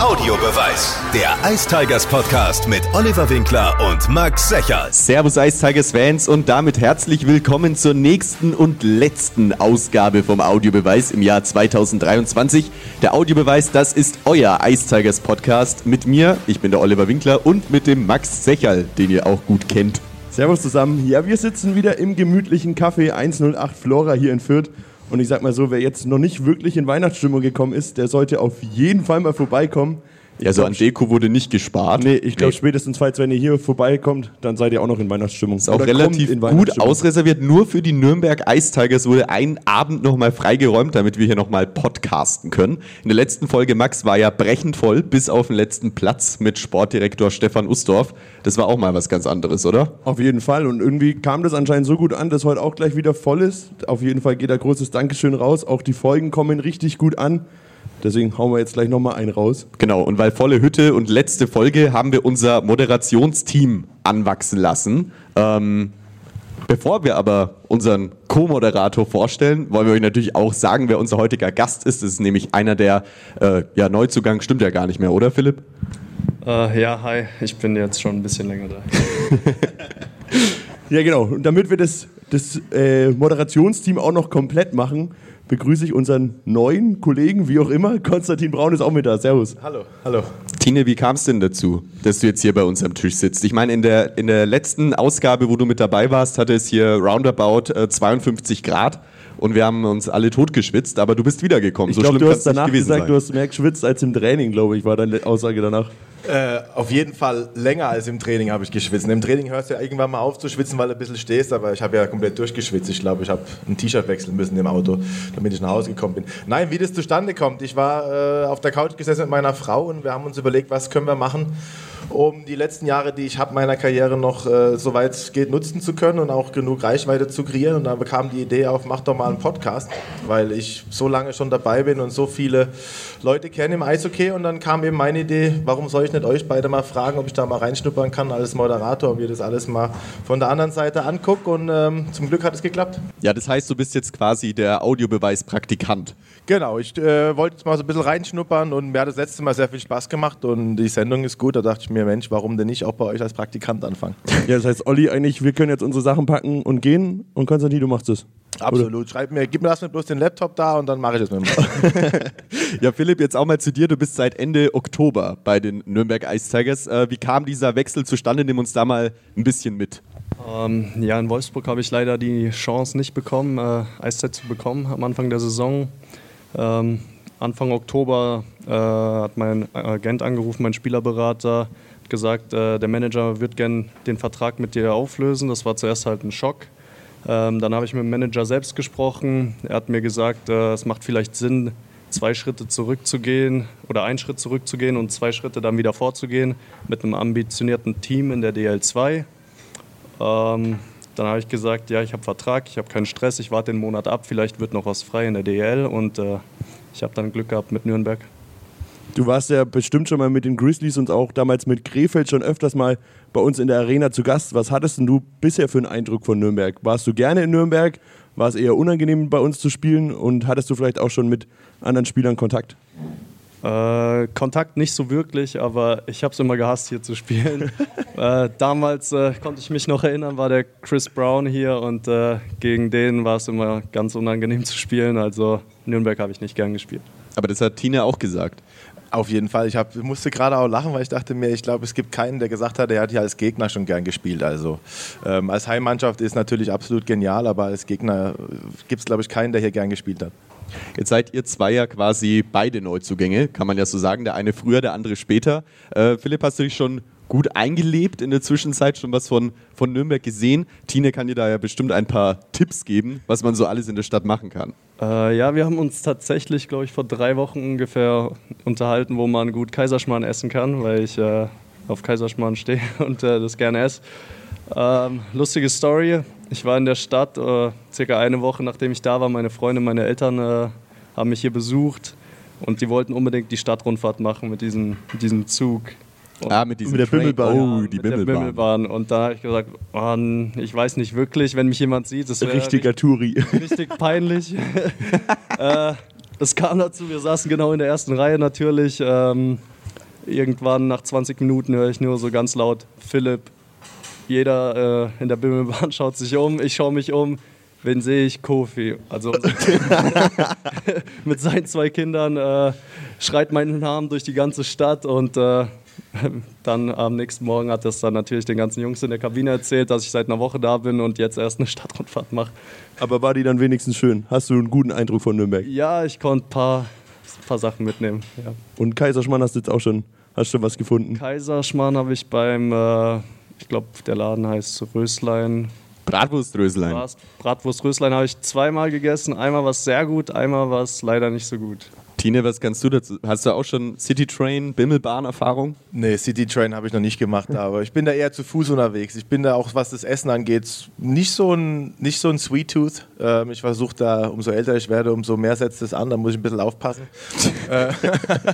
Audiobeweis. Der Ice Tigers Podcast mit Oliver Winkler und Max Secherl. Servus Ice Tigers Fans und damit herzlich willkommen zur nächsten und letzten Ausgabe vom Audiobeweis im Jahr 2023. Der Audiobeweis, das ist euer Ice Tigers Podcast mit mir, ich bin der Oliver Winkler und mit dem Max Secherl, den ihr auch gut kennt. Servus zusammen. Ja, wir sitzen wieder im gemütlichen Café 108 Flora hier in Fürth. Und ich sag mal so, wer jetzt noch nicht wirklich in Weihnachtsstimmung gekommen ist, der sollte auf jeden Fall mal vorbeikommen. Ja, so an Deko wurde nicht gespart. Nee, ich glaube spätestens, falls wenn ihr hier vorbeikommt, dann seid ihr auch noch in Weihnachtsstimmung. Ist auch Oder relativ gut ausreserviert. Nur für die Nürnberg Ice Tigers wurde ein Abend nochmal freigeräumt, damit wir hier nochmal podcasten können. In der letzten Folge, Max, war ja brechend voll, bis auf den letzten Platz mit Sportdirektor Stefan Ustorf. Das war auch mal was ganz anderes, oder? Auf jeden Fall. Und irgendwie kam das anscheinend so gut an, dass heute auch gleich wieder voll ist. Auf jeden Fall geht da großes Dankeschön raus. Auch die Folgen kommen richtig gut an. Deswegen hauen wir jetzt gleich nochmal einen raus. Genau, und weil volle Hütte und letzte Folge haben wir unser Moderationsteam anwachsen lassen. Ähm, bevor wir aber unseren Co-Moderator vorstellen, wollen wir euch natürlich auch sagen, wer unser heutiger Gast ist. Das ist nämlich einer der, äh, ja, Neuzugang stimmt ja gar nicht mehr, oder Philipp? Äh, ja, hi, ich bin jetzt schon ein bisschen länger da. Ja, genau. Und damit wir das, das äh, Moderationsteam auch noch komplett machen, begrüße ich unseren neuen Kollegen, wie auch immer. Konstantin Braun ist auch mit da. Servus. Hallo, hallo. Tine, wie kam es denn dazu, dass du jetzt hier bei uns am Tisch sitzt? Ich meine, in der, in der letzten Ausgabe, wo du mit dabei warst, hatte es hier roundabout äh, 52 Grad und wir haben uns alle totgeschwitzt, aber du bist wiedergekommen. Ich so glaube, schlimm du hast danach gesagt, sein. du hast mehr geschwitzt als im Training, glaube ich, war deine Aussage danach. Äh, auf jeden Fall länger als im Training habe ich geschwitzt. Im Training hörst du ja irgendwann mal auf zu schwitzen, weil du ein bisschen stehst, aber ich habe ja komplett durchgeschwitzt. Ich glaube, ich habe ein T-Shirt wechseln müssen im Auto, damit ich nach Hause gekommen bin. Nein, wie das zustande kommt. Ich war äh, auf der Couch gesessen mit meiner Frau und wir haben uns überlegt, was können wir machen, um die letzten Jahre, die ich habe meiner Karriere noch äh, soweit es geht nutzen zu können und auch genug Reichweite zu kreieren. Und dann bekam die Idee auf, mach doch mal einen Podcast, weil ich so lange schon dabei bin und so viele Leute kenne im Eishockey. Und dann kam eben meine Idee, warum soll ich nicht euch beide mal fragen, ob ich da mal reinschnuppern kann als Moderator und wir das alles mal von der anderen Seite angucken. Und ähm, zum Glück hat es geklappt. Ja, das heißt, du bist jetzt quasi der Audiobeweis-Praktikant. Genau, ich äh, wollte jetzt mal so ein bisschen reinschnuppern und mir hat das letzte Mal sehr viel Spaß gemacht und die Sendung ist gut. Da dachte ich mir, Mensch, warum denn nicht auch bei euch als Praktikant anfangen? Ja, das heißt, Olli, eigentlich, wir können jetzt unsere Sachen packen und gehen und Konstantin, du machst es. Absolut. Schreib mir, gib mir das mir bloß den Laptop da und dann mache ich das mit dem. Ja, Philipp, jetzt auch mal zu dir. Du bist seit Ende Oktober bei den Nürnberg Ice Tigers. Äh, wie kam dieser Wechsel zustande? Nimm uns da mal ein bisschen mit. Ähm, ja, in Wolfsburg habe ich leider die Chance nicht bekommen, äh, Eiszeit zu bekommen am Anfang der Saison. Ähm, Anfang Oktober äh, hat mein Agent angerufen, mein Spielerberater, gesagt, äh, der Manager wird gern den Vertrag mit dir auflösen. Das war zuerst halt ein Schock. Ähm, dann habe ich mit dem Manager selbst gesprochen. Er hat mir gesagt, äh, es macht vielleicht Sinn, zwei Schritte zurückzugehen oder einen Schritt zurückzugehen und zwei Schritte dann wieder vorzugehen mit einem ambitionierten Team in der DL2. Ähm, dann habe ich gesagt, ja, ich habe Vertrag, ich habe keinen Stress, ich warte den Monat ab, vielleicht wird noch was frei in der DL und äh, ich habe dann Glück gehabt mit Nürnberg. Du warst ja bestimmt schon mal mit den Grizzlies und auch damals mit Krefeld schon öfters mal bei uns in der Arena zu Gast. Was hattest denn du bisher für einen Eindruck von Nürnberg? Warst du gerne in Nürnberg? War es eher unangenehm bei uns zu spielen? Und hattest du vielleicht auch schon mit anderen Spielern Kontakt? Äh, Kontakt nicht so wirklich, aber ich habe es immer gehasst, hier zu spielen. äh, damals äh, konnte ich mich noch erinnern, war der Chris Brown hier und äh, gegen den war es immer ganz unangenehm zu spielen. Also Nürnberg habe ich nicht gern gespielt. Aber das hat Tine auch gesagt. Auf jeden Fall. Ich hab, musste gerade auch lachen, weil ich dachte mir, ich glaube, es gibt keinen, der gesagt hat, er hat hier als Gegner schon gern gespielt. Also ähm, als Heimmannschaft ist natürlich absolut genial, aber als Gegner gibt es, glaube ich, keinen, der hier gern gespielt hat. Jetzt seid ihr zwei ja quasi beide Neuzugänge, kann man ja so sagen. Der eine früher, der andere später. Äh, Philipp, hast du dich schon gut eingelebt in der Zwischenzeit, schon was von, von Nürnberg gesehen? Tine kann dir da ja bestimmt ein paar Tipps geben, was man so alles in der Stadt machen kann. Äh, ja, wir haben uns tatsächlich, glaube ich, vor drei Wochen ungefähr unterhalten, wo man gut Kaiserschmarrn essen kann, weil ich äh, auf Kaiserschmarrn stehe und äh, das gerne esse. Ähm, lustige Story. Ich war in der Stadt, äh, circa eine Woche nachdem ich da war. Meine Freunde, meine Eltern äh, haben mich hier besucht und die wollten unbedingt die Stadtrundfahrt machen mit diesem, mit diesem Zug. Und Ah, mit, diesem Mit der Bimmelbahn. Oh, die Bimmelbahn. Bimmelbahn. Und da habe ich gesagt, oh, ich weiß nicht wirklich, wenn mich jemand sieht, das wäre Richtiger Touri. richtig peinlich. äh, es kam dazu, wir saßen genau in der ersten Reihe natürlich. Ähm, irgendwann nach 20 Minuten höre ich nur so ganz laut Philipp. Jeder äh, in der Bimmelbahn schaut sich um, ich schaue mich um. Wen sehe ich? Kofi. Also mit seinen zwei Kindern äh, schreit meinen Namen durch die ganze Stadt und äh, dann am nächsten Morgen hat das dann natürlich den ganzen Jungs in der Kabine erzählt, dass ich seit einer Woche da bin und jetzt erst eine Stadtrundfahrt mache. Aber war die dann wenigstens schön? Hast du einen guten Eindruck von Nürnberg? Ja, ich konnte ein paar, paar Sachen mitnehmen. Ja. Und Kaiserschmarrn hast du jetzt auch schon, hast du was gefunden? Kaiserschmarrn habe ich beim, äh, ich glaube, der Laden heißt Röslein. Bratwurströslein. Bratwurströslein habe ich zweimal gegessen. Einmal war es sehr gut, einmal war es leider nicht so gut. Tine, was kannst du dazu? Hast du auch schon City Train, Bimmelbahn-Erfahrung? Nee, City Train habe ich noch nicht gemacht, aber ich bin da eher zu Fuß unterwegs. Ich bin da auch, was das Essen angeht, nicht so ein, nicht so ein Sweet Tooth. Ähm, ich versuche da, umso älter ich werde, umso mehr setzt es an, da muss ich ein bisschen aufpassen. Äh,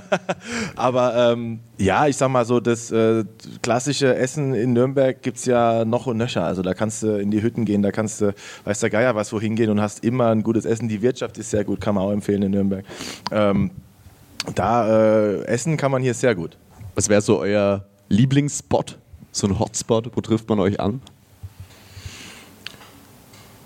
aber ähm, ja, ich sag mal so, das äh, klassische Essen in Nürnberg gibt es ja noch und nöcher. Also da kannst du in die Hütten gehen, da kannst du, weiß der Geier was, wohin gehen und hast immer ein gutes Essen. Die Wirtschaft ist sehr gut, kann man auch empfehlen in Nürnberg. Ähm, da äh, essen kann man hier sehr gut. Was wäre so euer Lieblingsspot? So ein Hotspot, wo trifft man euch an?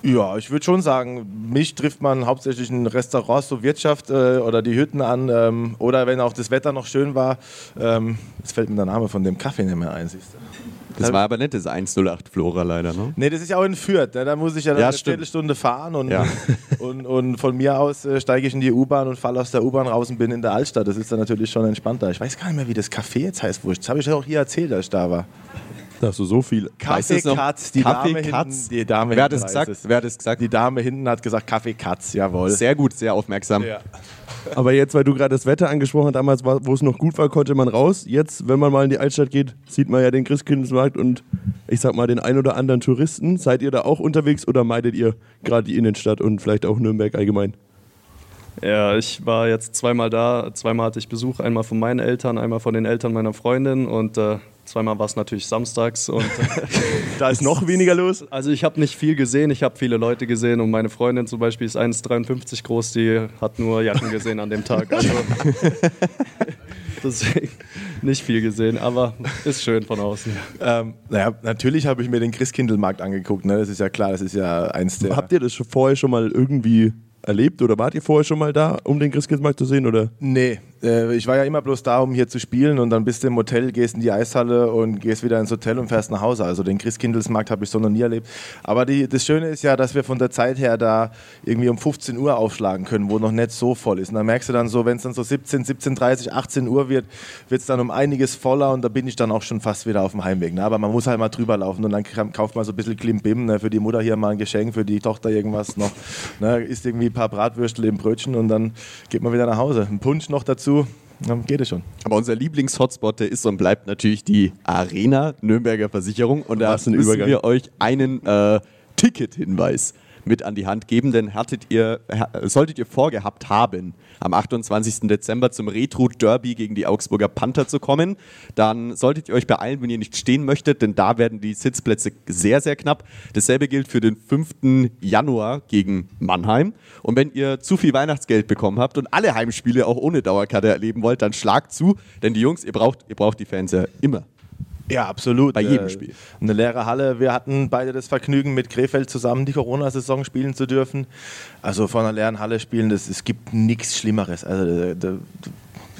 Ja, ich würde schon sagen, mich trifft man hauptsächlich in Restaurants, so Wirtschaft äh, oder die Hütten an. Ähm, oder wenn auch das Wetter noch schön war. Ähm, jetzt fällt mir der Name von dem Kaffee nicht mehr ein, siehst du. Das war aber nicht das 108 Flora leider, ne? Nee, das ist ja auch in Fürth. Ne? Da muss ich ja, Ja, eine stimmt. Viertelstunde fahren und, Ja. und, und von mir aus äh, steige ich in die U-Bahn und falle aus der U-Bahn raus und bin in der Altstadt. Das ist dann natürlich schon entspannter. Ich weiß gar nicht mehr, wie das Café jetzt heißt, wo ich. Das habe ich ja auch hier erzählt, als ich da war. Da hast du so viel. Weißt du es noch? Katz, die Kaffee Dame Katz? hinten. Die Dame Wer hat hinten es gesagt? Wer hat es gesagt? Die Dame hinten hat gesagt Kaffee Katz, jawohl. Sehr gut, sehr aufmerksam. Ja. Aber jetzt, weil du gerade das Wetter angesprochen hast, damals, war- wo es noch gut war, konnte man raus. Jetzt, wenn man mal in die Altstadt geht, sieht man ja den Christkindlesmarkt und ich sag mal den ein oder anderen Touristen. Seid ihr da auch unterwegs oder meidet ihr gerade die Innenstadt und vielleicht auch Nürnberg allgemein? Ja, ich war jetzt zweimal da. Zweimal hatte ich Besuch, einmal von meinen Eltern, einmal von den Eltern meiner Freundin und äh, zweimal war es natürlich samstags. Und, Da ist noch weniger los. also ich habe nicht viel gesehen, ich habe viele Leute gesehen und meine Freundin zum Beispiel ist 1,53 groß, die hat nur Jacken gesehen an dem Tag. Also deswegen nicht viel gesehen, aber ist schön von außen. Ähm, naja, natürlich habe ich mir den Christkindlmarkt angeguckt. Ne? Das ist ja klar, das ist ja eins der. Habt ihr das schon vorher schon mal irgendwie erlebt oder wart ihr vorher schon mal da, um den Christkindlesmarkt zu sehen? Oder? Nee, äh, ich war ja immer bloß da, um hier zu spielen und dann bist du im Hotel, gehst in die Eishalle und gehst wieder ins Hotel und fährst nach Hause. Also den Christkindlesmarkt habe ich so noch nie erlebt. Aber die, das Schöne ist ja, dass wir von der Zeit her da irgendwie um 15 Uhr aufschlagen können, wo noch nicht so voll ist. Und dann merkst du dann so, wenn es dann so 17, 17.30, 18 Uhr wird, wird es dann um einiges voller und da bin ich dann auch schon fast wieder auf dem Heimweg. Ne? Aber man muss halt mal drüber laufen und dann kauft man so ein bisschen Klimbim, ne? für die Mutter hier mal ein Geschenk, für die Tochter irgendwas noch. Ne? Isst irgendwie ein paar Bratwürstel im Brötchen und dann geht man wieder nach Hause. Ein Punsch noch dazu, dann geht es schon. Aber unser Lieblingshotspot, der ist und bleibt natürlich die Arena Nürnberger Versicherung. Und da müssen Übergang. wir euch einen äh, Ticket-Hinweis mit an die Hand geben, denn ihr, solltet ihr vorgehabt haben, am 28. Dezember zum Retro-Derby gegen die Augsburger Panther zu kommen, dann solltet ihr euch beeilen, wenn ihr nicht stehen möchtet, denn da werden die Sitzplätze sehr, sehr knapp. Dasselbe gilt für den 5. Januar gegen Mannheim. Und wenn ihr zu viel Weihnachtsgeld bekommen habt und alle Heimspiele auch ohne Dauerkarte erleben wollt, dann schlagt zu, denn die Jungs, ihr braucht, ihr braucht die Fans ja immer. Ja, absolut. Bei jedem Äh, Spiel. Eine leere Halle. Wir hatten beide das Vergnügen, mit Krefeld zusammen die Corona-Saison spielen zu dürfen. Also vor einer leeren Halle spielen, das, es gibt nichts Schlimmeres. Also, da, da,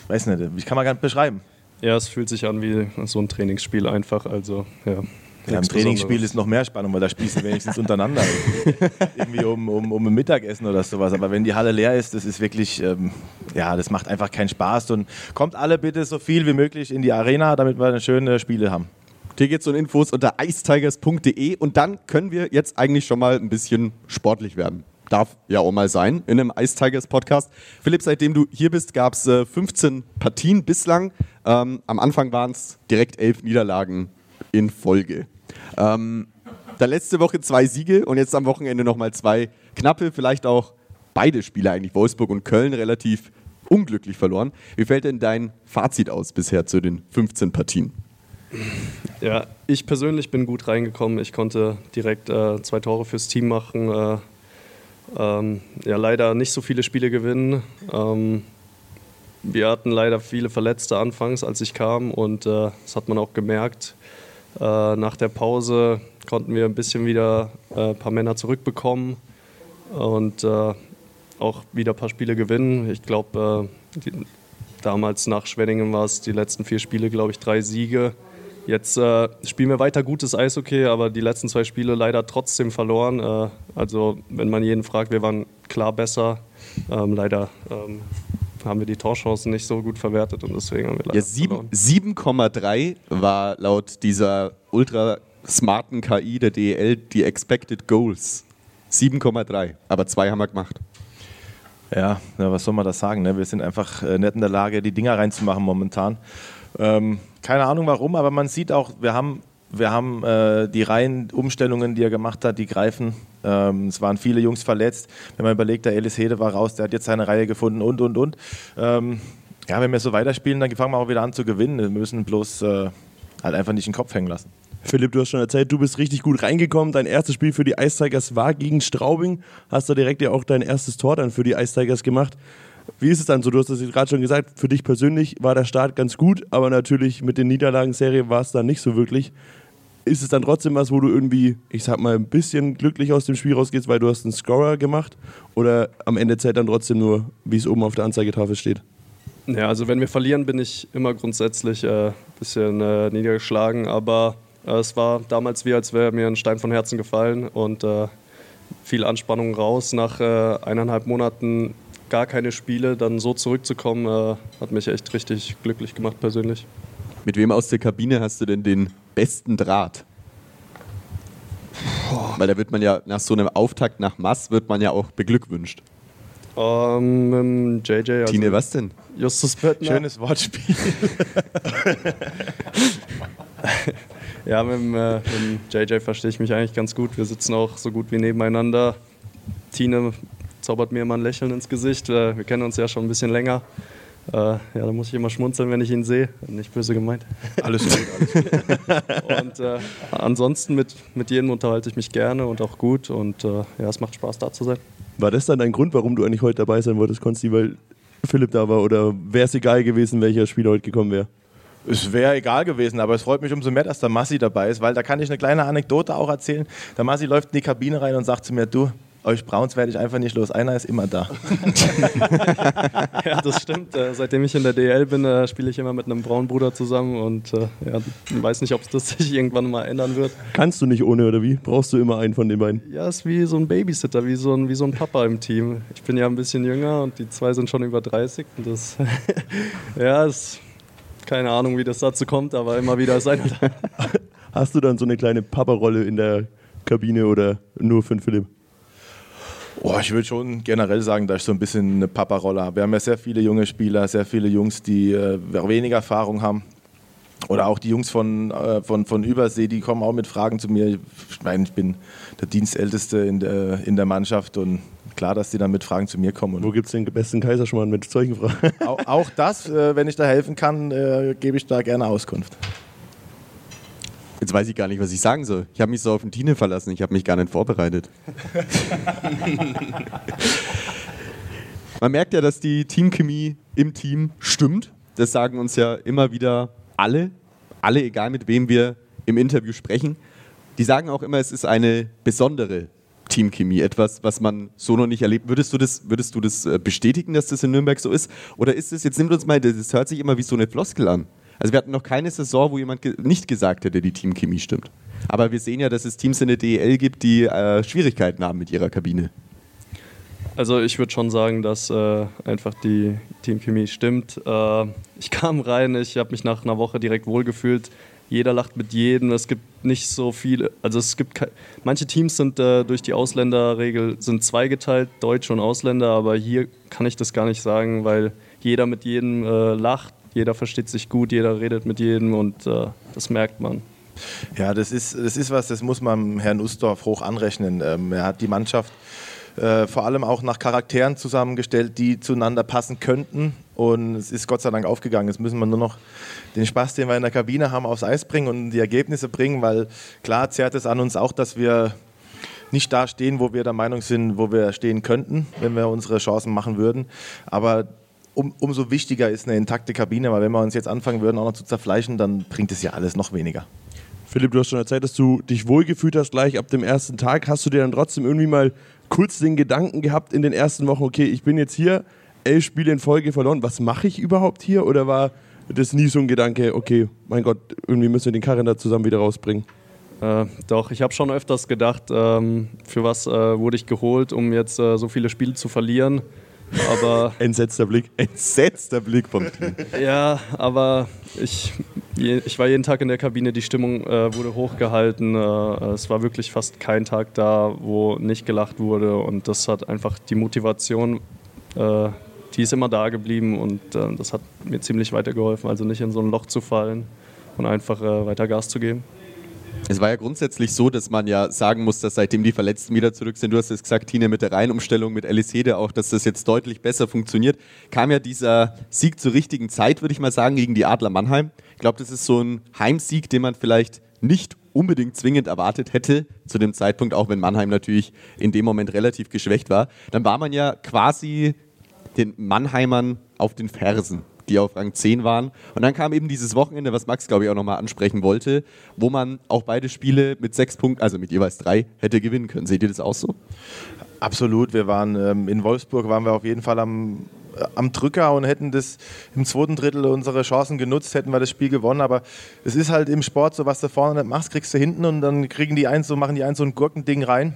weiß nicht, ich kann man gar nicht beschreiben. Ja, es fühlt sich an wie so ein Trainingsspiel einfach. Also, ja. Im nichts Trainingsspiel ist noch mehr Spannung, weil da du wenigstens untereinander. Irgendwie um, um, um ein Mittagessen oder sowas. Aber wenn die Halle leer ist, das ist wirklich, ähm, ja, das macht einfach keinen Spaß. Und kommt alle bitte so viel wie möglich in die Arena, damit wir eine schöne Spiele haben. Tickets und Infos unter icetigers.de und dann können wir jetzt eigentlich schon mal ein bisschen sportlich werden. Darf ja auch mal sein in einem Ice Tigers Podcast. Philipp, seitdem du hier bist, gab es äh, 15 Partien bislang. Ähm, am Anfang waren es direkt elf Niederlagen in Folge. Ähm, da letzte Woche zwei Siege und jetzt am Wochenende nochmal zwei knappe, vielleicht auch beide Spiele eigentlich, Wolfsburg und Köln, relativ unglücklich verloren. Wie fällt denn dein Fazit aus bisher zu den 15 Partien? Ja, ich persönlich bin gut reingekommen. Ich konnte direkt äh, zwei Tore fürs Team machen. Äh, ähm, ja, leider nicht so viele Spiele gewinnen. Ähm, wir hatten leider viele Verletzte anfangs, als ich kam und äh, das hat man auch gemerkt. Äh, nach der Pause konnten wir ein bisschen wieder äh, ein paar Männer zurückbekommen und äh, auch wieder ein paar Spiele gewinnen. Ich glaube, äh, damals nach Schwenningen war es die letzten vier Spiele, glaube ich, drei Siege. Jetzt äh, spielen wir weiter gutes Eishockey, aber die letzten zwei Spiele leider trotzdem verloren. Äh, also, wenn man jeden fragt, wir waren klar besser. Ähm, leider ähm, haben wir die Torchancen nicht so gut verwertet und deswegen haben wir leider ja, 7,3 war laut dieser ultra smarten KI der DEL die Expected Goals. 7,3, aber zwei haben wir gemacht. Ja, ja, was soll man das sagen? Ne? Wir sind einfach äh, nicht in der Lage, die Dinger reinzumachen momentan. Ähm, keine Ahnung warum, aber man sieht auch, wir haben, wir haben äh, die Reihenumstellungen, die er gemacht hat, die greifen. Ähm, es waren viele Jungs verletzt. Wenn man überlegt, der Elis Hede war raus, der hat jetzt seine Reihe gefunden und, und, und. Ähm, ja, wenn wir so weiterspielen, dann fangen wir auch wieder an zu gewinnen. Wir müssen bloß äh, halt einfach nicht den Kopf hängen lassen. Philipp, du hast schon erzählt, du bist richtig gut reingekommen. Dein erstes Spiel für die Ice Tigers war gegen Straubing. Hast du direkt ja auch dein erstes Tor dann für die Ice Tigers gemacht. Wie ist es dann so? Du hast es gerade schon gesagt, für dich persönlich war der Start ganz gut, aber natürlich mit den Niederlagenserie war es dann nicht so wirklich. Ist es dann trotzdem was, wo du irgendwie, ich sag mal, ein bisschen glücklich aus dem Spiel rausgehst, weil du hast einen Scorer gemacht? Oder am Ende zählt dann trotzdem nur, wie es oben auf der Anzeigetafel steht? Ja, also wenn wir verlieren, bin ich immer grundsätzlich ein äh, bisschen äh, niedergeschlagen, aber äh, es war damals wie, als wäre mir ein Stein von Herzen gefallen und äh, viel Anspannung raus. Nach äh, eineinhalb Monaten gar keine Spiele, dann so zurückzukommen, äh, hat mich echt richtig glücklich gemacht persönlich. Mit wem aus der Kabine hast du denn den besten Draht? Boah. Weil da wird man ja nach so einem Auftakt nach Mass wird man ja auch beglückwünscht. Um, JJ. Also Tine, was denn? Justus Böttner. Schönes Wortspiel. ja, mit, äh, mit JJ verstehe ich mich eigentlich ganz gut. Wir sitzen auch so gut wie nebeneinander. Tine zaubert mir immer ein Lächeln ins Gesicht. Äh, wir kennen uns ja schon ein bisschen länger. Äh, ja, da muss ich immer schmunzeln, wenn ich ihn sehe. Nicht böse gemeint. Alles gut, alles gut. und äh, ansonsten mit, mit jedem unterhalte ich mich gerne und auch gut. Und äh, ja, es macht Spaß, da zu sein. War das dann ein Grund, warum du eigentlich heute dabei sein wolltest, Konsti, weil Philipp da war? Oder wäre es egal gewesen, welcher Spieler heute gekommen wäre? Es wäre egal gewesen, aber es freut mich umso mehr, dass der Massi dabei ist, weil da kann ich eine kleine Anekdote auch erzählen. Der Massi läuft in die Kabine rein und sagt zu mir, du, euch Browns werde ich einfach nicht los. Einer ist immer da. ja, das stimmt. Äh, seitdem ich in der DL bin, äh, spiele ich immer mit einem Braunbruder zusammen und äh, ja, weiß nicht, ob das sich irgendwann mal ändern wird. Kannst du nicht ohne oder wie? Brauchst du immer einen von den beiden? Ja, ist wie so ein Babysitter, wie so ein, wie so ein Papa im Team. Ich bin ja ein bisschen jünger und die zwei sind schon über 30 und das, ja, ist keine Ahnung, wie das dazu kommt, aber immer wieder ist einer da. Hast du dann so eine kleine Papa-Rolle in der Kabine oder nur für den Philipp? Oh, ich würde schon generell sagen, dass ich so ein bisschen eine Papa-Rolle habe. Wir haben ja sehr viele junge Spieler, sehr viele Jungs, die äh, weniger Erfahrung haben. Oder auch die Jungs von, äh, von, von Übersee, die kommen auch mit Fragen zu mir. Ich meine, ich bin der Dienstälteste in der, in der Mannschaft und klar, dass die dann mit Fragen zu mir kommen. Wo gibt es den besten Kaiserschmarrn mit solchen Fragen? Auch, auch das, äh, wenn ich da helfen kann, äh, gebe ich da gerne Auskunft. Jetzt weiß ich gar nicht, was ich sagen soll. Ich habe mich so auf den Tine verlassen, ich habe mich gar nicht vorbereitet. Man merkt ja, dass die Teamchemie im Team stimmt. Das sagen uns ja immer wieder alle. Alle, egal mit wem wir im Interview sprechen. Die sagen auch immer, es ist eine besondere Teamchemie, etwas, was man so noch nicht erlebt. Würdest du das, würdest du das äh, bestätigen, dass das in Nürnberg so ist? Oder ist es, jetzt nimmt uns mal, das hört sich immer wie so eine Floskel an. Also wir hatten noch keine Saison, wo jemand ge nicht gesagt hätte, die Teamchemie stimmt. Aber wir sehen ja, dass es Teams in der DEL gibt, die äh, Schwierigkeiten haben mit ihrer Kabine. Also ich würde schon sagen, dass äh, einfach die Teamchemie stimmt. Äh, ich kam rein, ich habe mich nach einer Woche direkt wohlgefühlt. Jeder lacht mit jedem. Es gibt nicht so viele. Also es gibt manche Teams sind äh, durch die Ausländerregel sind zweigeteilt, Deutsche und Ausländer. Aber hier kann ich das gar nicht sagen, weil jeder mit jedem äh, lacht jeder versteht sich gut, jeder redet mit jedem und äh, das merkt man. Ja, das ist, das ist was, das muss man Herrn Ustorf hoch anrechnen. Ähm, er hat die Mannschaft äh, vor allem auch nach Charakteren zusammengestellt, die zueinander passen könnten. Und es ist Gott sei Dank aufgegangen. Jetzt müssen wir nur noch den Spaß, den wir in der Kabine haben, aufs Eis bringen und die Ergebnisse bringen, weil klar zerrt es an uns auch, dass wir nicht da stehen, wo wir der Meinung sind, wo wir stehen könnten, wenn wir unsere Chancen machen würden. Aber um, umso wichtiger ist eine intakte Kabine, weil wenn wir uns jetzt anfangen würden, auch noch zu zerfleischen, dann bringt es ja alles noch weniger. Philipp, du hast schon erzählt, dass du dich wohlgefühlt hast gleich ab dem ersten Tag. Hast du dir dann trotzdem irgendwie mal kurz den Gedanken gehabt in den ersten Wochen, okay, ich bin jetzt hier, elf Spiele in Folge verloren, was mache ich überhaupt hier? Oder war das nie so ein Gedanke, okay, mein Gott, irgendwie müssen wir den Karren da zusammen wieder rausbringen? Äh, doch, ich habe schon öfters gedacht, ähm, für was äh, wurde ich geholt, um jetzt äh, so viele Spiele zu verlieren. Aber Entsetzter Blick. Entsetzter Blick vom Team. ja, aber ich, ich war jeden Tag in der Kabine, die Stimmung äh, wurde hochgehalten. Äh, es war wirklich fast kein Tag da, wo nicht gelacht wurde. Und das hat einfach die Motivation, äh, die ist immer da geblieben und äh, das hat mir ziemlich weitergeholfen. Also nicht in so ein Loch zu fallen und einfach äh, weiter Gas zu geben. Es war ja grundsätzlich so, dass man ja sagen muss, dass seitdem die Verletzten wieder zurück sind, du hast es gesagt, Tine, mit der Reihenumstellung mit Alice Hede auch, dass das jetzt deutlich besser funktioniert, kam ja dieser Sieg zur richtigen Zeit, würde ich mal sagen, gegen die Adler Mannheim. Ich glaube, das ist so ein Heimsieg, den man vielleicht nicht unbedingt zwingend erwartet hätte, zu dem Zeitpunkt, auch wenn Mannheim natürlich in dem Moment relativ geschwächt war. Dann war man ja quasi den Mannheimern auf den Fersen die auf Rang 10 waren. Und dann kam eben dieses Wochenende, was Max, glaube ich, auch nochmal ansprechen wollte, wo man auch beide Spiele mit sechs Punkten, also mit jeweils drei, hätte gewinnen können. Seht ihr das auch so? Absolut. Wir waren ähm, in Wolfsburg, waren wir auf jeden Fall am, äh, am Drücker und hätten das im zweiten Drittel unsere Chancen genutzt, hätten wir das Spiel gewonnen. Aber es ist halt im Sport so, was du vorne nicht machst, kriegst du hinten und dann kriegen die eins so, machen die eins so ein Gurkending rein.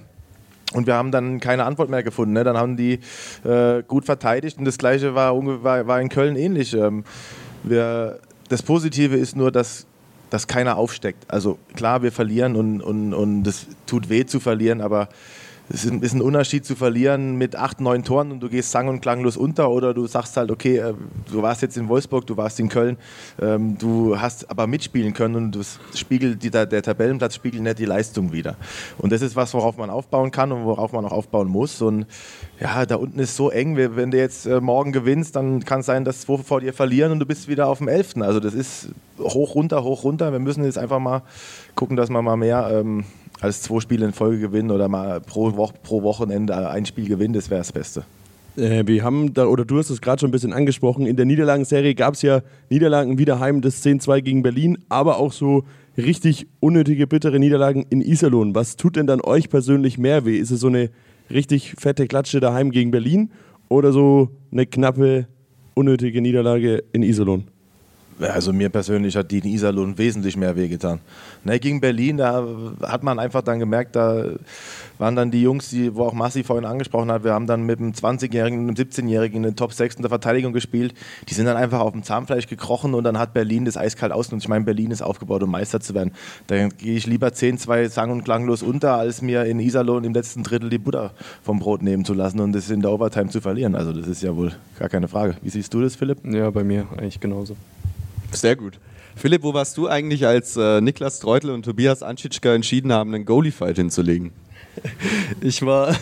Und wir haben dann keine Antwort mehr gefunden. Ne? Dann haben die äh, gut verteidigt und das Gleiche war, war, war in Köln ähnlich. Ähm, wir, das Positive ist nur, dass, dass keiner aufsteckt. Also klar, wir verlieren und, und, und es tut weh zu verlieren, aber es ist ein Unterschied zu verlieren mit acht, neun Toren und du gehst sang- und klanglos unter oder du sagst halt, okay, äh, du warst jetzt in Wolfsburg, du warst in Köln, ähm, du hast aber mitspielen können und das spiegelt, der, der Tabellenplatz spiegelt nicht die Leistung wieder. Und das ist was, worauf man aufbauen kann und worauf man auch aufbauen muss. Und ja, da unten ist so eng, wenn du jetzt äh, morgen gewinnst, dann kann es sein, dass zwei vor dir verlieren und du bist wieder auf dem Elften. Also das ist hoch, runter, hoch, runter. Wir müssen jetzt einfach mal gucken, dass wir mal mehr... Ähm, als zwei Spiele in Folge gewinnen oder mal pro, Woche, pro Wochenende ein Spiel gewinnen, das wäre das Beste. Äh, wir haben da, oder du hast es gerade schon ein bisschen angesprochen, in der Niederlagenserie gab es ja Niederlagen wieder heim, das 10-2 gegen Berlin, aber auch so richtig unnötige, bittere Niederlagen in Iserlohn. Was tut denn dann euch persönlich mehr weh? Ist es so eine richtig fette Klatsche daheim gegen Berlin oder so eine knappe, unnötige Niederlage in Iserlohn? Also mir persönlich hat die in Iserlohn wesentlich mehr wehgetan. Ne, gegen Berlin, da hat man einfach dann gemerkt, da waren dann die Jungs, die, wo auch Massi vorhin angesprochen hat, wir haben dann mit einem 20-Jährigen und einem 17-Jährigen in den Top 6 in der Verteidigung gespielt. Die sind dann einfach auf dem Zahnfleisch gekrochen und dann hat Berlin das eiskalt ausgenutzt. Ich meine, Berlin ist aufgebaut, um Meister zu werden. Da gehe ich lieber 10-2 sang- und klanglos unter, als mir in Iserlohn im letzten Drittel die Butter vom Brot nehmen zu lassen und das in der Overtime zu verlieren. Also das ist ja wohl gar keine Frage. Wie siehst du das, Philipp? Ja, bei mir eigentlich genauso. Sehr gut. Philipp, wo warst du eigentlich, als äh, Niklas Treutel und Tobias Anschitschka entschieden haben, einen Goalie-Fight hinzulegen? Ich war,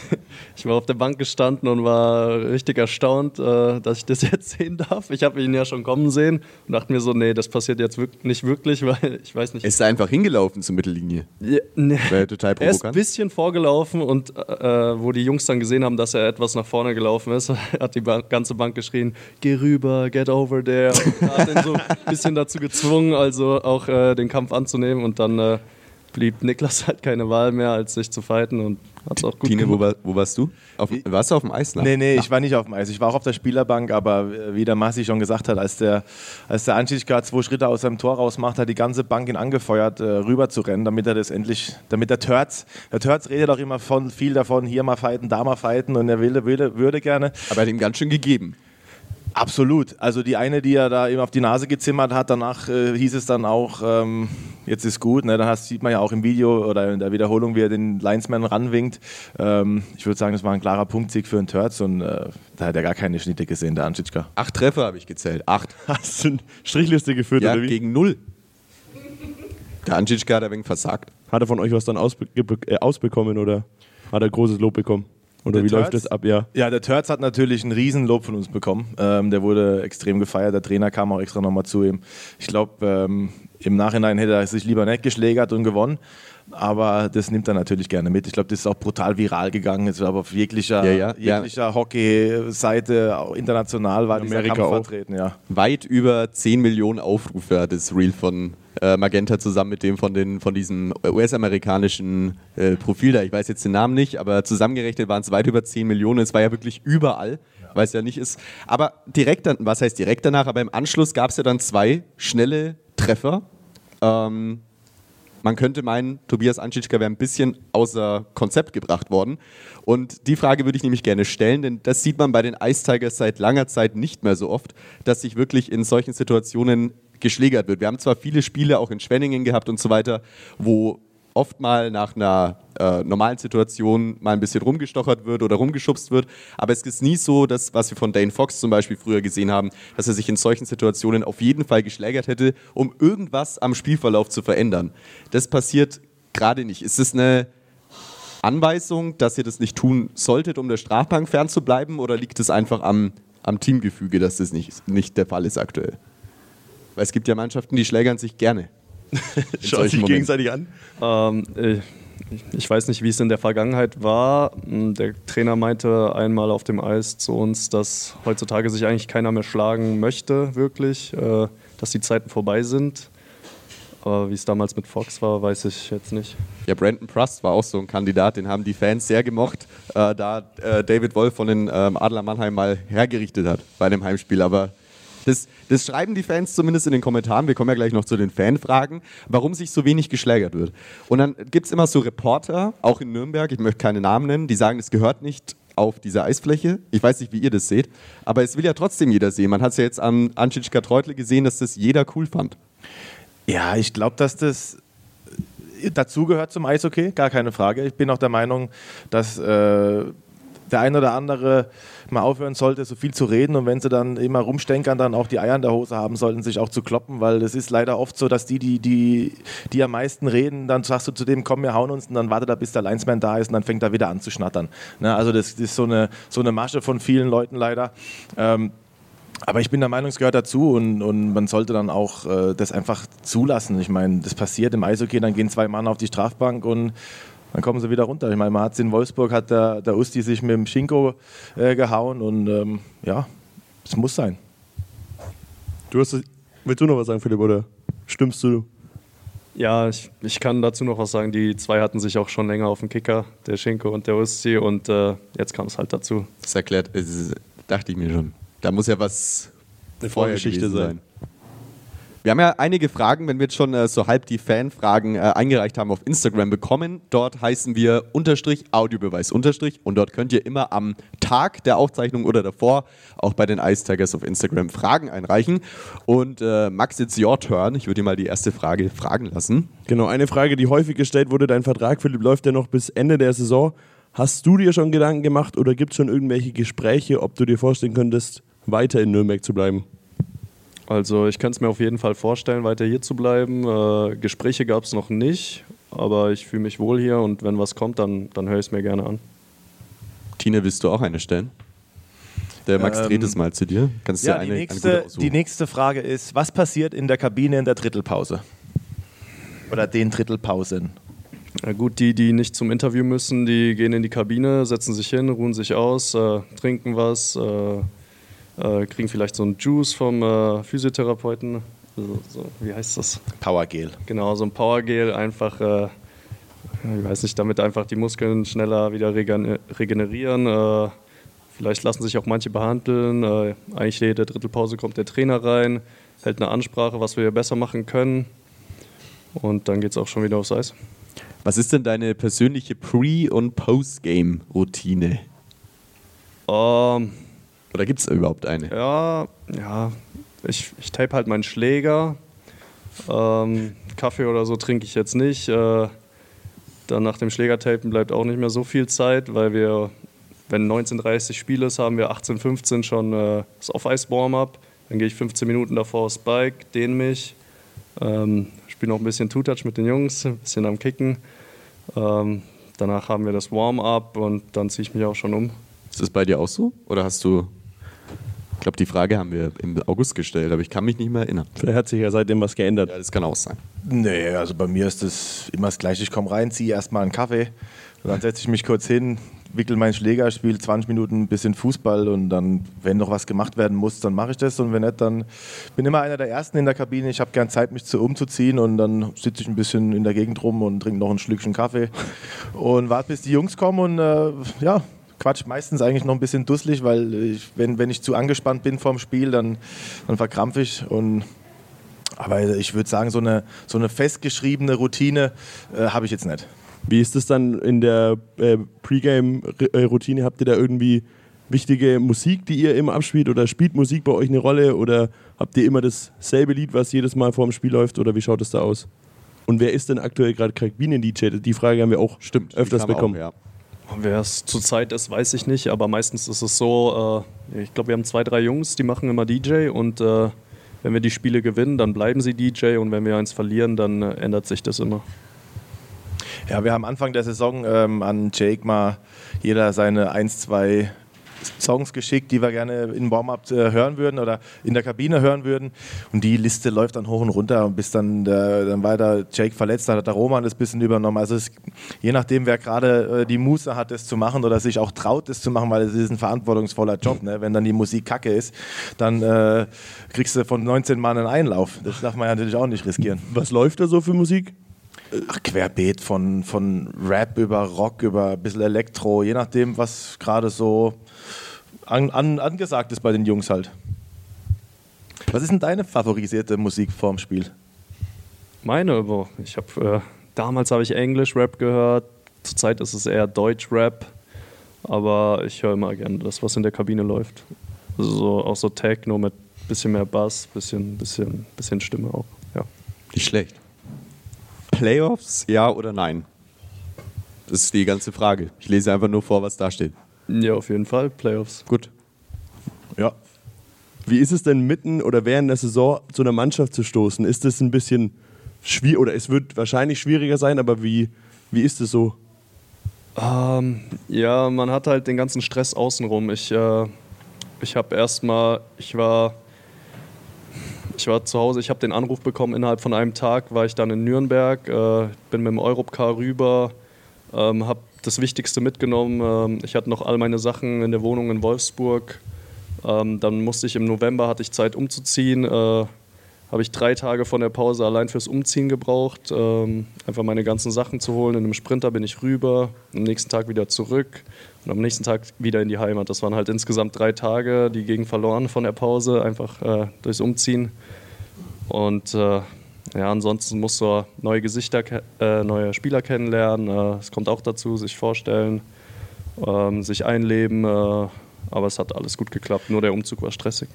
ich war auf der Bank gestanden und war richtig erstaunt, äh, dass ich das jetzt sehen darf. Ich habe ihn ja schon kommen sehen und dachte mir so, nee, das passiert jetzt nicht wirklich, weil ich weiß nicht. Ist er einfach hingelaufen zur Mittellinie? Ja, nee. War ja total Er ist ein provokant. bisschen vorgelaufen und äh, wo die Jungs dann gesehen haben, dass er etwas nach vorne gelaufen ist, hat die ba ganze Bank geschrien, geh rüber, get over there. Und hat ihn so ein bisschen dazu gezwungen, also auch äh, den Kampf anzunehmen und dann äh, blieb Niklas halt keine Wahl mehr, als sich zu fighten und hat es auch gut Tine, wo, gemacht. war, wo warst du? Auf, warst du auf dem Eis? Nee, nee, ich war nicht auf dem Eis. Ich war auch auf der Spielerbank, aber äh, wie der Massi schon gesagt hat, als der, als der Anschichka zwei Schritte aus seinem Tor rausmacht, hat die ganze Bank ihn angefeuert, äh, rüber zu rennen, damit er das endlich, damit der Törz, der Törz redet auch immer von, viel davon, hier mal fighten, da mal fighten und er will, will, würde gerne. Aber er hat ihm ganz schön gegeben. Absolut. Also die eine, die er da eben auf die Nase gezimmert hat, danach äh, hieß es dann auch, ähm, jetzt ist gut. Ne? Dann hast, sieht man ja auch im Video oder in der Wiederholung, wie er den Linesman ranwinkt. Ähm, ich würde sagen, das war ein klarer Punktsieg für den Törz und äh, da hat er gar keine Schnitte gesehen, der Anschitschka. Acht Treffer habe ich gezählt. Acht. Hast du eine Strichliste geführt Ja, oder wie? gegen null. Der Anschitschka hat ein wenig versagt. Hat er von euch was dann ausbe äh, ausbekommen oder hat er großes Lob bekommen? Oder Der wie läuft Törz? das ab? Ja. Ja, der Törz hat natürlich ein Riesenlob von uns bekommen. Ähm, der wurde extrem gefeiert. Der Trainer kam auch extra nochmal zu ihm. Ich glaube, ähm, Im Nachhinein hätte er sich lieber nicht geschlägert und gewonnen. Aber das nimmt er natürlich gerne mit. Ich glaube, das ist auch brutal viral gegangen. Ich glaube, auf jeglicher, Ja, ja, jeglicher Hockey-Seite, auch international war dieser Amerika Kampf auch. vertreten. Ja. Weit über 10 Millionen Aufrufe hat das Reel von äh, Magenta zusammen mit dem von, den, von diesem US-amerikanischen äh, Profil da. Ich weiß jetzt den Namen nicht, aber zusammengerechnet waren es weit über 10 Millionen. Es war ja wirklich überall, weil es ja nicht ist. Aber direkt dann, was heißt direkt danach, aber im Anschluss gab es ja dann zwei schnelle Treffer. Ähm, man könnte meinen, Tobias Anschitschka wäre ein bisschen außer Konzept gebracht worden. Und die Frage würde ich nämlich gerne stellen, denn das sieht man bei den Ice Tigers seit langer Zeit nicht mehr so oft, dass sich wirklich in solchen Situationen geschlägert wird. Wir haben zwar viele Spiele auch in Schwenningen gehabt und so weiter, wo oft mal nach einer äh, normalen Situation mal ein bisschen rumgestochert wird oder rumgeschubst wird, aber es ist nie so, dass, was wir von Dane Fox zum Beispiel früher gesehen haben, dass er sich in solchen Situationen auf jeden Fall geschlägert hätte, um irgendwas am Spielverlauf zu verändern. Das passiert gerade nicht. Ist es eine Anweisung, dass ihr das nicht tun solltet, um der Strafbank fernzubleiben, oder liegt es einfach am, am Teamgefüge, dass das nicht, nicht der Fall ist aktuell? Weil es gibt ja Mannschaften, die schlägern sich gerne. Schaut sich gegenseitig an. Ähm, äh, ich- ich weiß nicht, wie es in der Vergangenheit war. Mm, Der Trainer meinte einmal auf dem Eis zu uns, dass heutzutage sich eigentlich keiner mehr schlagen möchte, wirklich, äh, dass die Zeiten vorbei sind. Aber wie es damals mit Fox war, weiß ich jetzt nicht. Ja, Brandon Prust war auch so ein Kandidat, den haben die Fans sehr gemocht, äh, da äh, David Wolf von den ähm, Adler Mannheim mal hergerichtet hat bei einem Heimspiel. Aber das, das schreiben die Fans zumindest in den Kommentaren. Wir kommen ja gleich noch zu den Fanfragen, warum sich so wenig geschlägert wird. Und dann gibt es immer so Reporter, auch in Nürnberg, ich möchte keine Namen nennen, die sagen, es gehört nicht auf diese Eisfläche. Ich weiß nicht, wie ihr das seht, aber es will ja trotzdem jeder sehen. Man hat es ja jetzt an Anschitschka Treutle gesehen, dass das jeder cool fand. Ja, ich glaube, dass das dazugehört zum Eishockey, gar keine Frage. Ich bin auch der Meinung, dass äh, der ein oder andere mal aufhören sollte, so viel zu reden. Und wenn sie dann immer rumstenkern, dann auch die Eier in der Hose haben sollten, sich auch zu kloppen, weil es ist leider oft so, dass die, die, die, die am meisten reden, dann sagst du zu dem, komm, wir hauen uns. Und dann wartet er, bis der Linesman da ist. Und dann fängt er wieder an zu schnattern. Ne, also das, ist so eine, so eine Masche von vielen Leuten leider. Ähm, aber ich bin der Meinung, es gehört dazu. Und, und man sollte dann auch äh, das einfach zulassen. Ich meine, das passiert im Eishockey, dann gehen zwei Mann auf die Strafbank und dann kommen sie wieder runter. Ich meine, man hat in Wolfsburg, hat der, der Usti sich mit dem Schinko äh, gehauen und ähm, ja, es muss sein. Du hast, willst du noch was sagen, Philipp, oder stimmst du? Ja, ich, ich kann dazu noch was sagen. Die zwei hatten sich auch schon länger auf dem Kicker, der Schinko und der Usti. Und äh, jetzt kam es halt dazu. Das erklärt, das dachte ich mir schon. Da muss ja was Eine Vorgeschichte gewesen sein. Wir haben ja einige Fragen, wenn wir jetzt schon äh, so halb die Fanfragen äh, eingereicht haben, auf Instagram bekommen. Dort heißen wir Unterstrich Audiobeweis Unterstrich und dort könnt ihr immer am Tag der Aufzeichnung oder davor auch bei den Ice Tigers auf Instagram Fragen einreichen. Und äh, Max, it's your turn. Ich würde dir mal die erste Frage fragen lassen. Genau, eine Frage, die häufig gestellt wurde, dein Vertrag, Philipp, läuft ja noch bis Ende der Saison. Hast du dir schon Gedanken gemacht oder gibt es schon irgendwelche Gespräche, ob du dir vorstellen könntest, weiter in Nürnberg zu bleiben? Also ich könnte es mir auf jeden Fall vorstellen, weiter hier zu bleiben. Äh, Gespräche gab es noch nicht, aber ich fühle mich wohl hier und wenn was kommt, dann, dann höre ich es mir gerne an. Tine, willst du auch eine stellen? Der Max Ähm, dreht es mal zu dir. Kannst Ja, dir eine, die, eine nächste, aussuchen. die nächste Frage ist, was passiert in der Kabine in der Drittelpause? Oder den Drittelpausen? Ja, gut, die, die nicht zum Interview müssen, die gehen in die Kabine, setzen sich hin, ruhen sich aus, äh, trinken was, äh, äh, kriegen vielleicht so einen Juice vom äh, Physiotherapeuten. So, so, wie heißt das? Powergel. Genau, so ein Powergel, einfach, äh, ich weiß nicht, damit einfach die Muskeln schneller wieder regen regenerieren. Äh, vielleicht lassen sich auch manche behandeln. Äh, eigentlich jede Drittelpause kommt der Trainer rein, hält eine Ansprache, was wir besser machen können. Und dann geht es auch schon wieder aufs Eis. Was ist denn deine persönliche Pre- und Post-Game-Routine? Ähm, Oder gibt es überhaupt eine? Ja, ja. Ich, ich tape halt meinen Schläger. Ähm, Kaffee oder so trinke ich jetzt nicht. Äh, dann nach dem Schlägertapen bleibt auch nicht mehr so viel Zeit, weil wir, wenn 19.30 Spiel ist, haben wir 18.15 schon äh, das Off-Ice-Warm-Up. Dann gehe ich 15 Minuten davor aufs Bike, dehne mich, ähm, spiele noch ein bisschen Two-Touch mit den Jungs, ein bisschen am Kicken. Ähm, danach haben wir das Warm-Up und dann ziehe ich mich auch schon um. Ist das bei dir auch so? Oder hast du glaube, die Frage haben wir im August gestellt, aber ich kann mich nicht mehr erinnern. Vielleicht hat sich ja seitdem was geändert. Ja, das kann auch sein. Nee, also bei mir ist das immer das Gleiche. Ich komme rein, ziehe erstmal einen Kaffee, dann setze ich mich kurz hin, wickel meinen Schläger, spiele 20 Minuten ein bisschen Fußball und dann, wenn noch was gemacht werden muss, dann mache ich das und wenn nicht, dann bin immer einer der Ersten in der Kabine. Ich habe gern Zeit, mich zu umzuziehen und dann sitze ich ein bisschen in der Gegend rum und trinke noch ein Schlückchen Kaffee und warte, bis die Jungs kommen und äh, ja, Quatsch, meistens eigentlich noch ein bisschen dusselig, weil ich, wenn, wenn ich zu angespannt bin vorm Spiel, dann, dann verkrampfe ich und aber ich würde sagen, so eine, so eine festgeschriebene Routine äh, habe ich jetzt nicht. Wie ist das dann in der äh, Pre-Game-Routine? Habt ihr da irgendwie wichtige Musik, die ihr immer abspielt oder spielt Musik bei euch eine Rolle oder habt ihr immer dasselbe Lied, was jedes Mal vor dem Spiel läuft oder wie schaut es da aus? Und wer ist denn aktuell gerade Kabinen-DJ? Die Frage haben wir auch Stimmt, öfters bekommen. Auch, ja. Wer es zurzeit ist, weiß ich nicht, aber meistens ist es so, äh, ich glaube, wir haben zwei, drei Jungs, die machen immer DJ und äh, wenn wir die Spiele gewinnen, dann bleiben sie DJ und wenn wir eins verlieren, dann äh, ändert sich das immer. Ja, wir haben Anfang der Saison ähm, an Jake mal jeder seine 1, 2 Songs geschickt, die wir gerne in Warm-Up äh, hören würden oder in der Kabine hören würden. Und die Liste läuft dann hoch und runter bis dann, der, dann weiter Jake verletzt, dann hat der Roman das bisschen übernommen. Also es, je nachdem, wer gerade äh, die Muße hat, das zu machen oder sich auch traut, das zu machen, weil es ist ein verantwortungsvoller Job. Ne? Wenn dann die Musik kacke ist, dann äh, kriegst du von 19 Mann einen Einlauf. Das darf man ja natürlich auch nicht riskieren. Was läuft da so für Musik? Ach, querbeet von, von Rap über Rock, über ein bisschen Elektro, je nachdem, was gerade so an, an, angesagt ist bei den Jungs halt. Was ist denn deine favorisierte Musik vorm Spiel? Meine, boah, ich habe äh, damals habe ich Englisch Rap gehört. Zurzeit ist es eher Deutsch Rap, aber ich höre immer gerne das, was in der Kabine läuft. Also so, auch so Techno mit bisschen mehr Bass, bisschen, bisschen, bisschen Stimme auch. Ja. Nicht schlecht. Playoffs, ja oder nein? Das ist die ganze Frage. Ich lese einfach nur vor, was da steht. Ja, auf jeden Fall Playoffs. Gut. Ja. Wie ist es denn mitten oder während der Saison zu einer Mannschaft zu stoßen? Ist das ein bisschen schwierig oder es wird wahrscheinlich schwieriger sein, aber wie, wie ist es so? Ähm, ja, man hat halt den ganzen Stress außenrum. Ich, äh, ich habe erstmal, ich war, ich war zu Hause, ich habe den Anruf bekommen, innerhalb von einem Tag war ich dann in Nürnberg, äh, bin mit dem Europcar rüber, ähm, habe das Wichtigste mitgenommen. Ähm, ich hatte noch all meine Sachen in der Wohnung in Wolfsburg. Ähm, dann musste ich im November, hatte ich Zeit umzuziehen. Äh, habe ich drei Tage von der Pause allein fürs Umziehen gebraucht. Ähm, einfach meine ganzen Sachen zu holen. In einem Sprinter bin ich rüber, am nächsten Tag wieder zurück und am nächsten Tag wieder in die Heimat. Das waren halt insgesamt drei Tage, die gegen verloren von der Pause, einfach äh, durchs Umziehen. Und äh, ja, ansonsten musst du neue Gesichter, äh, neue Spieler kennenlernen. Äh, es kommt auch dazu, sich vorstellen, ähm, sich einleben. Äh, aber es hat alles gut geklappt. Nur der Umzug war stressig.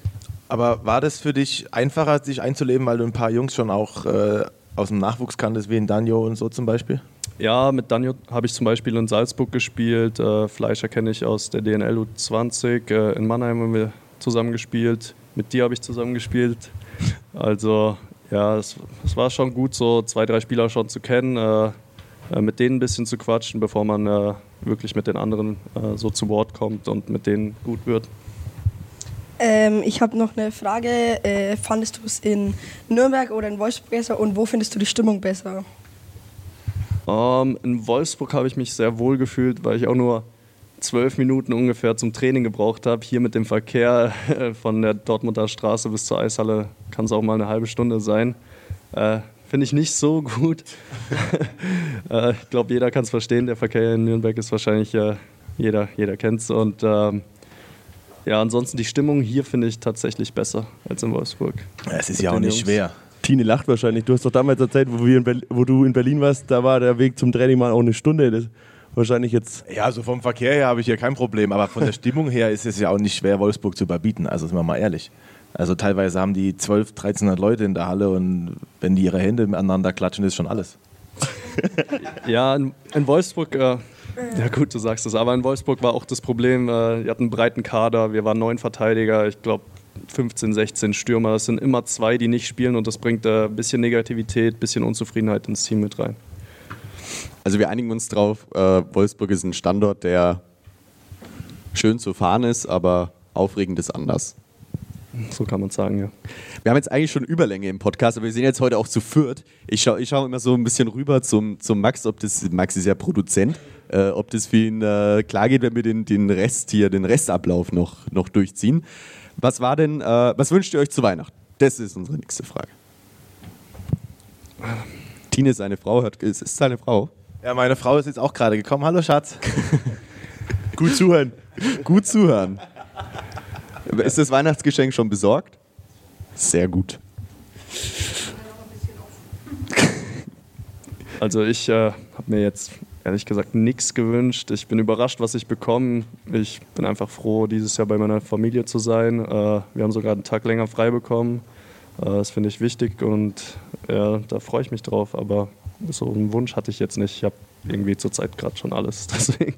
Aber war das für dich einfacher, sich einzuleben, weil du ein paar Jungs schon auch äh, aus dem Nachwuchs kanntest, wie in Danjo und so zum Beispiel? Ja, mit Danjo habe ich zum Beispiel in Salzburg gespielt. Äh, Fleischer kenne ich aus der DNL U20. Äh, in Mannheim haben wir zusammen gespielt. Mit dir habe ich zusammen gespielt. Also ja, es, es, war schon gut, so zwei, drei Spieler schon zu kennen, äh, mit denen ein bisschen zu quatschen, bevor man äh, wirklich mit den anderen äh, so zu Wort kommt und mit denen gut wird. Ähm, ich habe noch eine Frage. Äh, fandest du es in Nürnberg oder in Wolfsburg besser und wo findest du die Stimmung besser? Ähm, in Wolfsburg habe ich mich sehr wohl gefühlt, weil ich auch nur zwölf Minuten ungefähr zum Training gebraucht habe. Hier mit dem Verkehr von der Dortmunder Straße bis zur Eishalle kann es auch mal eine halbe Stunde sein. Äh, Finde ich nicht so gut. äh, ich glaube, jeder kann es verstehen. Der Verkehr in Nürnberg ist wahrscheinlich, äh, jeder, jeder kennt es. Und ähm, ja, ansonsten die Stimmung hier finde ich tatsächlich besser als in Wolfsburg. Ja, es ist ja auch nicht Jungs. schwer. Tine lacht wahrscheinlich. Du hast doch damals erzählt, wo, wir wo du in Berlin warst, da war der Weg zum Training mal auch eine Stunde. Das wahrscheinlich jetzt. Ja, also vom Verkehr her habe ich hier kein Problem, aber von der Stimmung her ist es ja auch nicht schwer, Wolfsburg zu überbieten. Also sind wir mal ehrlich. Also teilweise haben die 12, 1300 Leute in der Halle und wenn die ihre Hände miteinander klatschen, ist schon alles. ja, in, in Wolfsburg, äh, ja gut, du sagst es, aber in Wolfsburg war auch das Problem, äh, wir hatten einen breiten Kader, wir waren neun Verteidiger, ich glaube 15, 16 Stürmer. Das sind immer zwei, die nicht spielen und das bringt äh, ein bisschen Negativität, ein bisschen Unzufriedenheit ins Team mit rein. Also wir einigen uns drauf, äh, Wolfsburg ist ein Standort, der schön zu fahren ist, aber aufregend ist anders. So kann man sagen, ja. Wir haben jetzt eigentlich schon Überlänge im Podcast, aber wir sind jetzt heute auch zu viert. Ich schaue ich schau immer so ein bisschen rüber zum, zum Max, ob das, Max ist ja Produzent, äh, ob das für ihn äh, klar geht, wenn wir den, den Rest hier, den Restablauf noch, noch durchziehen. Was war denn, äh, was wünscht ihr euch zu Weihnachten? Das ist unsere nächste Frage. Tine, seine Frau, hört, ist, ist seine Frau. Ja, meine Frau ist jetzt auch gerade gekommen. Hallo Schatz. Gut zuhören. Gut zuhören. Ist das Weihnachtsgeschenk schon besorgt? Sehr gut. Also ich äh, habe mir jetzt ehrlich gesagt nichts gewünscht. Ich bin überrascht, was ich bekomme. Ich bin einfach froh, dieses Jahr bei meiner Familie zu sein. Äh, wir haben sogar einen Tag länger frei bekommen. Äh, das finde ich wichtig und ja, da freue ich mich drauf. Aber so einen Wunsch hatte ich jetzt nicht. Ich habe irgendwie zurzeit gerade schon alles. Deswegen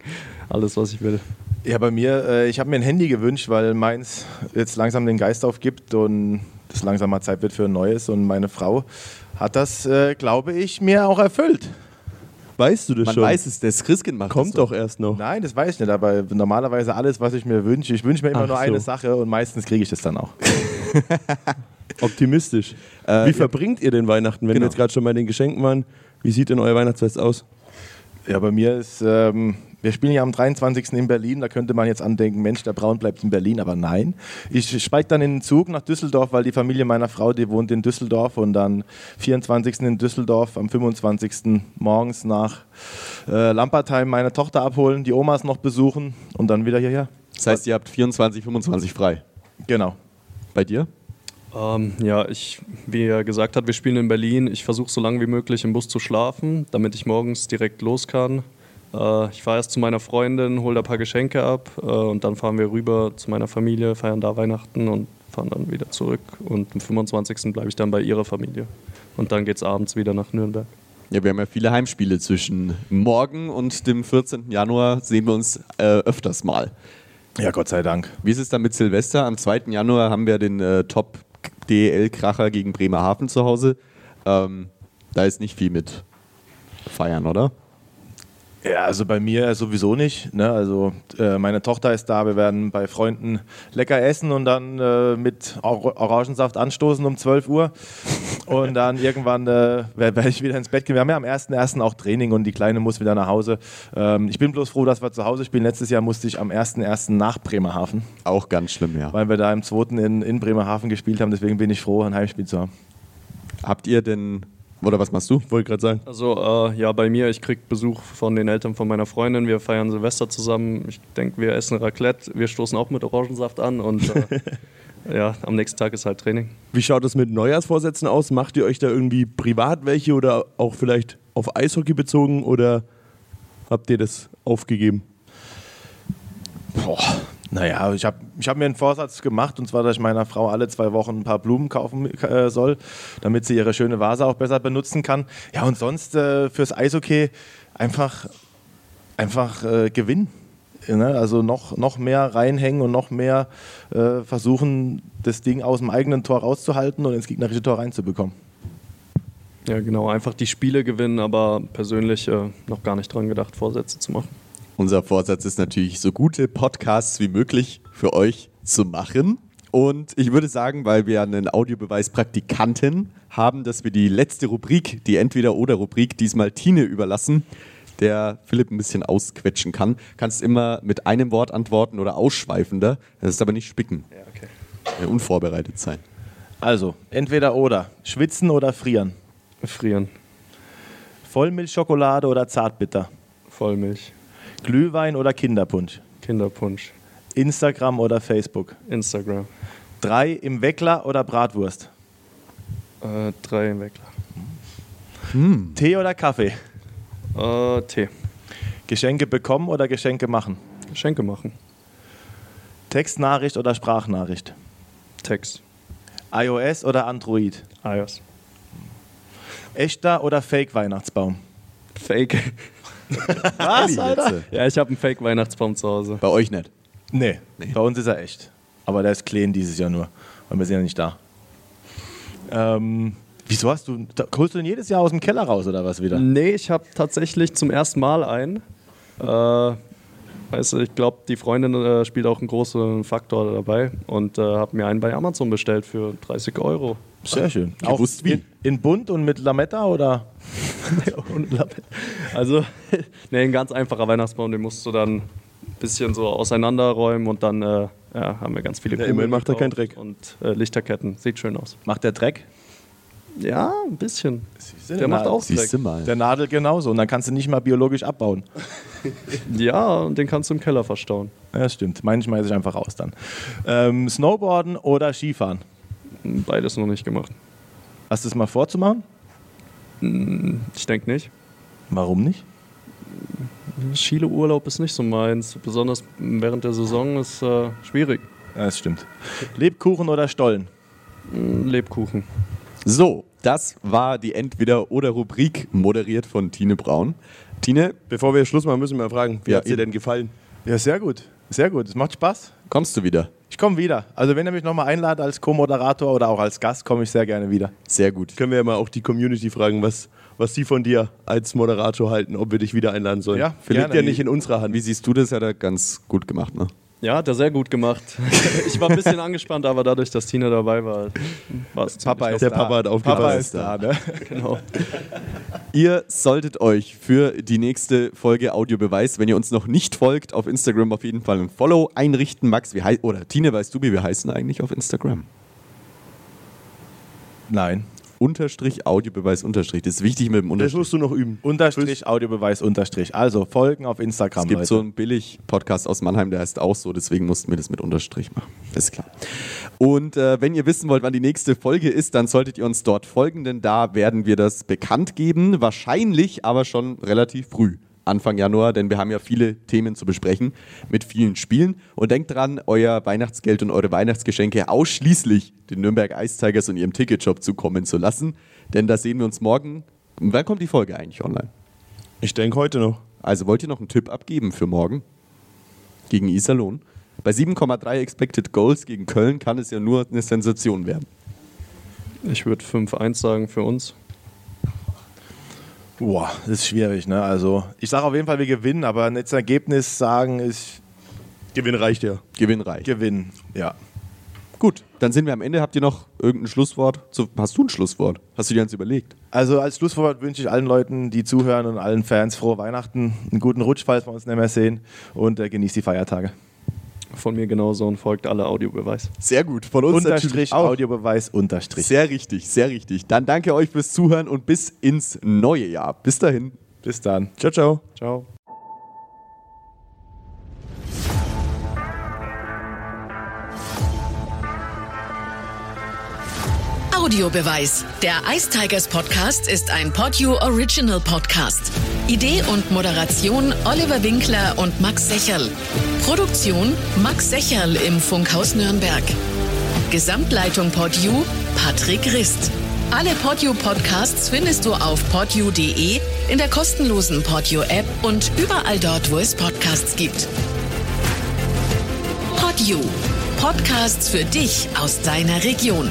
alles, was ich will. Ja, bei mir, äh, ich habe mir ein Handy gewünscht, weil meins jetzt langsam den Geist aufgibt und es langsam mal Zeit wird für ein neues. Und meine Frau hat das, glaube ich, mir auch erfüllt. Weißt du das Man schon? weiß es, das Christkind macht Kommt das doch erst noch. Nein, das weiß ich nicht, aber normalerweise alles, was ich mir wünsche, ich wünsche mir immer Ach nur so. eine Sache und meistens kriege ich das dann auch. Optimistisch. Äh, Wie ja. verbringt ihr den Weihnachten, wenn Genau. wir jetzt gerade schon bei den Geschenken waren? Wie sieht denn euer Weihnachtsfest aus? Ja, bei mir ist, ähm, wir spielen ja am 23. in Berlin, da könnte man jetzt andenken, Mensch, der Braun bleibt in Berlin, aber nein. Ich steige dann in den Zug nach Düsseldorf, weil die Familie meiner Frau, die wohnt in Düsseldorf und dann 24. in Düsseldorf, am 25. morgens nach äh, Lampertheim meine Tochter abholen, die Omas noch besuchen und dann wieder hierher. Das heißt, ihr habt 24, 25 frei. Genau. Bei dir? Ähm, ja, ich, wie er gesagt hat, wir spielen in Berlin. Ich versuche so lange wie möglich im Bus zu schlafen, damit ich morgens direkt los kann. Äh, ich fahre erst zu meiner Freundin, hole da ein paar Geschenke ab äh, und dann fahren wir rüber zu meiner Familie, feiern da Weihnachten und fahren dann wieder zurück. Und am 25. bleibe ich dann bei ihrer Familie. Und dann geht es abends wieder nach Nürnberg. Ja, wir haben ja viele Heimspiele zwischen morgen und dem 14. Januar sehen wir uns äh, öfters mal. Ja, Gott sei Dank. Wie ist es dann mit Silvester? Am 2. Januar haben wir den äh, Top-DL-Kracher gegen Bremerhaven zu Hause. Ähm, da ist nicht viel mit Feiern, oder? Ja, also bei mir sowieso nicht. Ne? Also äh, meine Tochter ist da, wir werden bei Freunden lecker essen und dann äh, mit Or Orangensaft anstoßen um 12 Uhr. Und dann irgendwann äh, werde ich wieder ins Bett gehen. Wir haben ja am 1.1. auch Training und die Kleine muss wieder nach Hause. Ähm, ich bin bloß froh, dass wir zu Hause spielen. Letztes Jahr musste ich am 1.1. nach Bremerhaven, Auch ganz schlimm, ja. weil wir da im 2. In, in Bremerhaven gespielt haben. Deswegen bin ich froh, ein Heimspiel zu haben. Habt ihr denn, oder was machst du? Wollte gerade sagen. Also äh, ja, bei mir, ich kriege Besuch von den Eltern von meiner Freundin. Wir feiern Silvester zusammen. Ich denke, wir essen Raclette. Wir stoßen auch mit Orangensaft an und äh, ja, am nächsten Tag ist halt Training. Wie schaut es mit Neujahrsvorsätzen aus? Macht ihr euch da irgendwie privat welche oder auch vielleicht auf Eishockey bezogen oder habt ihr das aufgegeben? Boah, naja, ich habe ich hab mir einen Vorsatz gemacht und zwar, dass ich meiner Frau alle zwei Wochen ein paar Blumen kaufen äh, soll, damit sie ihre schöne Vase auch besser benutzen kann. Ja, und sonst äh, fürs Eishockey einfach, einfach äh, gewinnen. Ne? Also noch, noch mehr reinhängen und noch mehr äh, versuchen, das Ding aus dem eigenen Tor rauszuhalten und ins gegnerische Tor reinzubekommen. Ja, genau, einfach die Spiele gewinnen, aber persönlich äh, noch gar nicht dran gedacht, Vorsätze zu machen. Unser Vorsatz ist natürlich, so gute Podcasts wie möglich für euch zu machen. Und ich würde sagen, weil wir einen Audiobeweis-Praktikanten haben, dass wir die letzte Rubrik, die Entweder-Oder-Rubrik, diesmal Tine überlassen, der Philipp ein bisschen ausquetschen kann. Kannst immer mit einem Wort antworten oder ausschweifender. Das ist aber nicht spicken. Ja, okay. Äh, Unvorbereitet sein. Also, entweder oder. Schwitzen oder frieren. Frieren, Vollmilchschokolade oder Zartbitter. Vollmilch, Glühwein oder Kinderpunsch. Kinderpunsch, Instagram oder Facebook. Instagram, Drei im Weckler oder Bratwurst. äh, drei im Weckler. Tee oder Kaffee. Äh, Tee, Geschenke bekommen oder Geschenke machen. Geschenke machen, Textnachricht oder Sprachnachricht. Text, iOS oder Android. iOS, Echter oder Fake Weihnachtsbaum. Fake. Was, Alter? ja, ich habe einen Fake-Weihnachtsbaum zu Hause. Bei euch nicht. Nee, bei uns ist er echt. Aber der ist clean dieses Jahr nur, weil wir sind ja nicht da. Ähm, wieso hast du, da, holst du den jedes Jahr aus dem Keller raus oder was wieder? Nee, ich habe tatsächlich zum ersten Mal einen. Äh, Weißt du, ich glaube, die Freundin äh, spielt auch einen großen Faktor dabei und äh, habe mir einen bei Amazon bestellt für 30 Euro. Sehr schön. Gewusst Auch wie. In, in bunt und mit Lametta oder? Also, nee, ein ganz einfacher Weihnachtsbaum, den musst du dann ein bisschen so auseinanderräumen und dann äh, ja, haben wir ganz viele Ja, Kugeln immerhin macht er keinen Dreck. Und äh, Lichterketten, sieht schön aus. Macht der Dreck? Ja, ein bisschen. Der Der macht auch Dreck. Siehst du mal. Der Nadel genauso. Und dann kannst du nicht mal biologisch abbauen. Ja, und den kannst du im Keller verstauen. Ja, das stimmt. Meinen schmeiße ich einfach raus dann. Ähm, Snowboarden oder Skifahren? Beides noch nicht gemacht. Hast du es mal vorzumachen? Ich denke nicht. Warum nicht? Chile-Urlaub ist nicht so meins. Besonders während der Saison ist äh, schwierig. Ja, das stimmt. Lebkuchen oder Stollen? Lebkuchen. So, das war die Entweder-Oder-Rubrik, moderiert von Tine Braun. Tine, Bevor wir Schluss machen, müssen wir fragen, wie Ja, hat dir eben. denn gefallen? Ja, sehr gut. Sehr gut. Es macht Spaß. kommst du wieder? Ich komme wieder. Also wenn ihr mich nochmal einladet als Co-Moderator oder auch als Gast, komme ich sehr gerne wieder. Sehr gut. Können wir ja mal auch die Community fragen, was, was sie von dir als Moderator halten, ob wir dich wieder einladen sollen. Ja, Liegt ja nicht in unserer Hand. Wie siehst du das? Hat er ganz gut gemacht, ne? Ja, hat er sehr gut gemacht. ich war ein bisschen angespannt, aber dadurch, dass Tina dabei war, war es Papa ist Der da. Papa hat aufgepasst. Papa ist da. Ne? Genau. Ihr solltet euch für die nächste Folge Audiobeweis, wenn ihr uns noch nicht folgt, auf Instagram auf jeden Fall ein Follow einrichten. Max, wie heißt, oder Tine, weißt du, wie wir heißen eigentlich auf Instagram? Nein. Unterstrich Audiobeweis Unterstrich. Das ist wichtig mit dem Das Unterstrich. musst du noch üben. Unterstrich, Audiobeweis, Unterstrich. Also folgen auf Instagram, Es gibt Leute. so einen Billig-Podcast aus Mannheim, der heißt auch so, deswegen mussten wir das mit Unterstrich machen. Das ist klar. Und äh, wenn ihr wissen wollt, wann die nächste Folge ist, dann solltet ihr uns dort folgen, denn da werden wir das bekannt geben. Wahrscheinlich aber schon relativ früh. Anfang Januar, denn wir haben ja viele Themen zu besprechen mit vielen Spielen. Und denkt dran, euer Weihnachtsgeld und eure Weihnachtsgeschenke ausschließlich den Nürnberg Ice Tigers und ihrem Ticketshop zukommen zu lassen. Denn da sehen wir uns morgen. Wann kommt die Folge eigentlich online? Ich denke heute noch. Also wollt ihr noch einen Tipp abgeben für morgen gegen Iserlohn? Bei 7,3 Expected Goals gegen Köln kann es ja nur eine Sensation werden. Ich würde 5-1 sagen für uns. Boah, das ist schwierig, ne? Also, ich sage auf jeden Fall, wir gewinnen, aber ein jetzt ein Ergebnis sagen ist Gewinn reicht ja. Gewinnreich. Gewinnen. Ja. Gut, dann sind wir am Ende. Habt ihr noch irgendein Schlusswort? Zu, hast du ein Schlusswort? Hast du dir eins überlegt? Also als Schlusswort wünsche ich allen Leuten, die zuhören und allen Fans frohe Weihnachten, einen guten Rutsch, falls wir uns nicht mehr sehen und äh, genießt die Feiertage. Von mir genauso und folgt alle Audiobeweis. Sehr gut. Von uns Unterstrich, auch. Audiobeweis, Unterstrich. Sehr richtig, sehr richtig. Dann danke euch fürs Zuhören und bis ins neue Jahr. Bis dahin. Bis dann. Ciao, ciao. Ciao. Audiobeweis. Der Ice Tigers Podcast ist ein Podyou Original Podcast. Idee und Moderation Oliver Winkler und Max Secherl. Produktion Max Secherl im Funkhaus Nürnberg. Gesamtleitung Podyou Patrick Rist. Alle Podyou Podcasts findest du auf podyou.de, in der kostenlosen Podyou App und überall dort, wo es Podcasts gibt. Podyou. Podcasts für dich aus deiner Region.